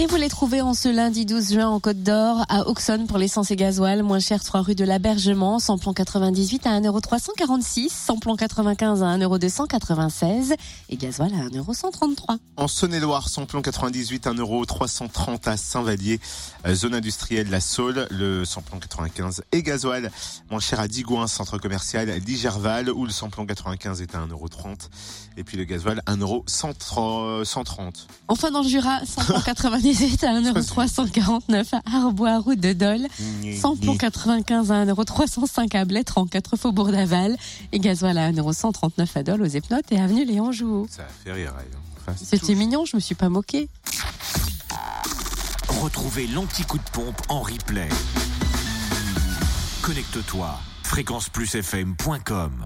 Et vous les trouvez en ce lundi 12 juin en Côte d'Or, à Auxonne pour l'essence et gasoil, moins cher 3 rue de l'Abergement, samplon 98 à 1,346€, samplon 95 à 1,296€ et gasoil à 1,133€. En Saône-et-Loire, samplon 98 1,330€ à Saint-Vallier, euh, zone industrielle La Saule, le samplon 95 et gasoil moins cher à Digoin, centre commercial Ligerval, où le samplon 95 est à 1,30€ et puis le gasoil 1,130€. Enfin dans le Jura, samplon 98 à 1,349€ à Arbois, route de Dole. Samplon 95 à 1,305€ à Blais, 34 Faubourg d'Aval. Et gasoil à 1,139€ à Dole, aux Epnotes et avenue Léon Jouot. Ça fait rire. Enfin, C'était mignon, je me suis pas moqué. Retrouvez l'anti-coup de pompe en replay. Connecte-toi. fréquenceplusfm.com